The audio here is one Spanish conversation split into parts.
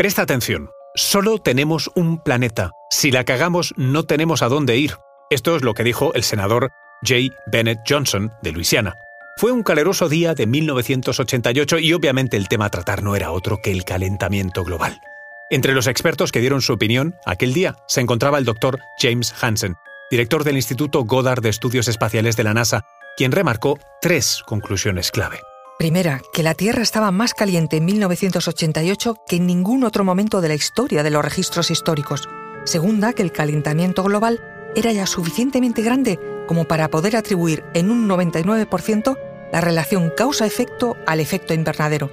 Presta atención. Solo tenemos un planeta. Si la cagamos, no tenemos a dónde ir. Esto es lo que dijo el senador J. Bennett Johnson de Luisiana. Fue un caluroso día de 1988 y obviamente el tema a tratar no era otro que el calentamiento global. Entre los expertos que dieron su opinión aquel día se encontraba el doctor James Hansen, director del Instituto Goddard de Estudios Espaciales de la NASA, quien remarcó tres conclusiones clave. Primera, que la Tierra estaba más caliente en 1988 que en ningún otro momento de la historia de los registros históricos. Segunda, que el calentamiento global era ya suficientemente grande como para poder atribuir en un 99% la relación causa-efecto al efecto invernadero.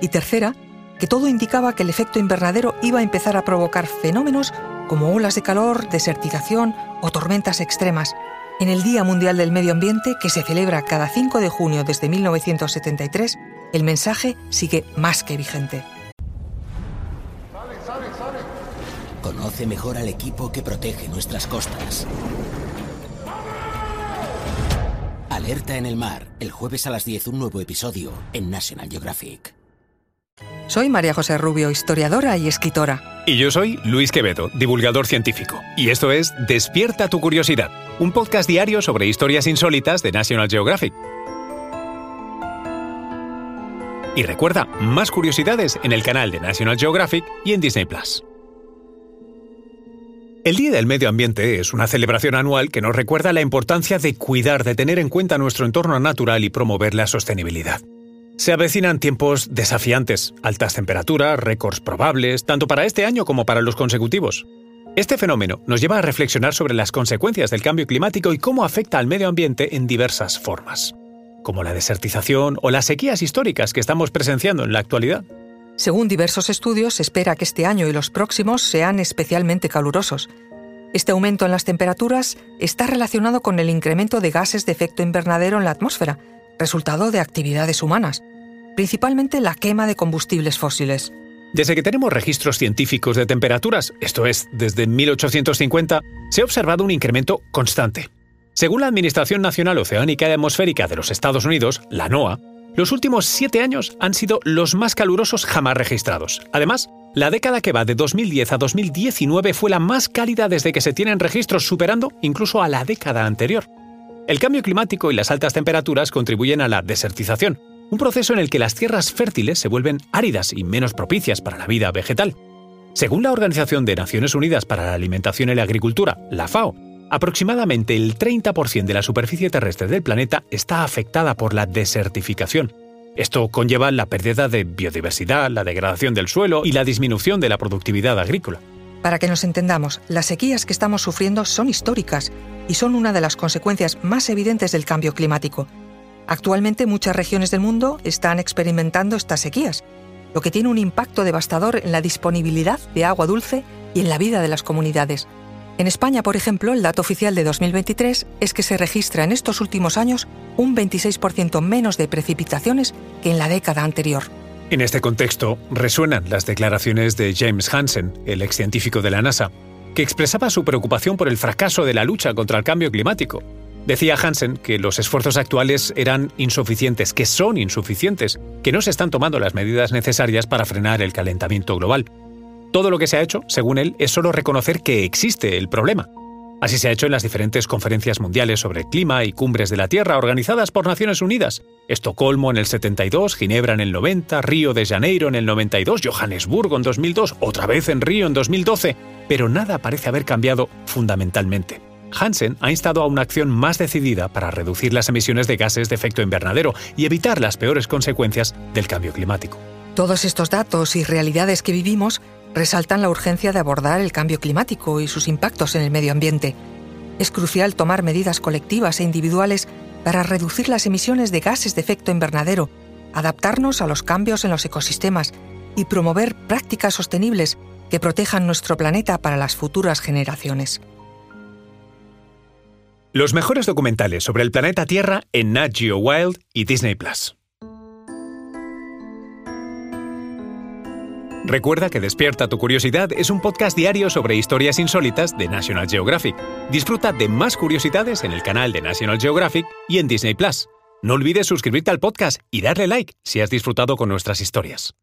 Y tercera, que todo indicaba que el efecto invernadero iba a empezar a provocar fenómenos como olas de calor, desertización o tormentas extremas. En el Día Mundial del Medio Ambiente, que se celebra cada 5 de junio desde 1973, el mensaje sigue más que vigente. Conoce mejor al equipo que protege nuestras costas. Alerta en el mar, el jueves a las 10 un nuevo episodio en National Geographic. Soy María José Rubio, historiadora y escritora. Y yo soy Luis Quevedo, divulgador científico. Y esto es Despierta tu curiosidad, un podcast diario sobre historias insólitas de National Geographic. Y recuerda, más curiosidades en el canal de National Geographic y en Disney Plus. El Día del Medio Ambiente es una celebración anual que nos recuerda la importancia de cuidar, de tener en cuenta nuestro entorno natural y promover la sostenibilidad. Se avecinan tiempos desafiantes, altas temperaturas, récords probables, tanto para este año como para los consecutivos. Este fenómeno nos lleva a reflexionar sobre las consecuencias del cambio climático y cómo afecta al medio ambiente en diversas formas, como la desertización o las sequías históricas que estamos presenciando en la actualidad. Según diversos estudios, se espera que este año y los próximos sean especialmente calurosos. Este aumento en las temperaturas está relacionado con el incremento de gases de efecto invernadero en la atmósfera, resultado de actividades humanas, principalmente la quema de combustibles fósiles. Desde que tenemos registros científicos de temperaturas, esto es, desde 1850, se ha observado un incremento constante. Según la Administración Nacional Oceánica y Atmosférica de los Estados Unidos, la NOAA, los últimos siete años han sido los más calurosos jamás registrados. Además, la década que va de 2010 a 2019 fue la más cálida desde que se tienen registros, superando incluso a la década anterior. El cambio climático y las altas temperaturas contribuyen a la desertización, un proceso en el que las tierras fértiles se vuelven áridas y menos propicias para la vida vegetal. Según la Organización de Naciones Unidas para la Alimentación y la Agricultura, la FAO, Aproximadamente el 30% de la superficie terrestre del planeta está afectada por la desertificación. Esto conlleva la pérdida de biodiversidad, la degradación del suelo y la disminución de la productividad agrícola. Para que nos entendamos, las sequías que estamos sufriendo son históricas y son una de las consecuencias más evidentes del cambio climático. Actualmente muchas regiones del mundo están experimentando estas sequías, lo que tiene un impacto devastador en la disponibilidad de agua dulce y en la vida de las comunidades. En España, por ejemplo, el dato oficial de 2023 es que se registra en estos últimos años un 26% menos de precipitaciones que en la década anterior. En este contexto, resuenan las declaraciones de James Hansen, el ex científico de la NASA, que expresaba su preocupación por el fracaso de la lucha contra el cambio climático. Decía Hansen que los esfuerzos actuales eran insuficientes, que son insuficientes, que no se están tomando las medidas necesarias para frenar el calentamiento global todo lo que se ha hecho, según él, es solo reconocer que existe el problema. Así se ha hecho en las diferentes conferencias mundiales sobre clima y cumbres de la Tierra organizadas por Naciones Unidas. Estocolmo en el 72, Ginebra en el 90, Río de Janeiro en el 92, Johannesburgo en 2002, otra vez en Río en 2012, pero nada parece haber cambiado fundamentalmente. Hansen ha instado a una acción más decidida para reducir las emisiones de gases de efecto invernadero y evitar las peores consecuencias del cambio climático. Todos estos datos y realidades que vivimos resaltan la urgencia de abordar el cambio climático y sus impactos en el medio ambiente. Es crucial tomar medidas colectivas e individuales para reducir las emisiones de gases de efecto invernadero, adaptarnos a los cambios en los ecosistemas y promover prácticas sostenibles que protejan nuestro planeta para las futuras generaciones. Los mejores documentales sobre el planeta Tierra en Nat Geo Wild y Disney Plus. Recuerda que Despierta tu Curiosidad es un podcast diario sobre historias insólitas de National Geographic. Disfruta de más curiosidades en el canal de National Geographic y en Disney Plus. No olvides suscribirte al podcast y darle like si has disfrutado con nuestras historias.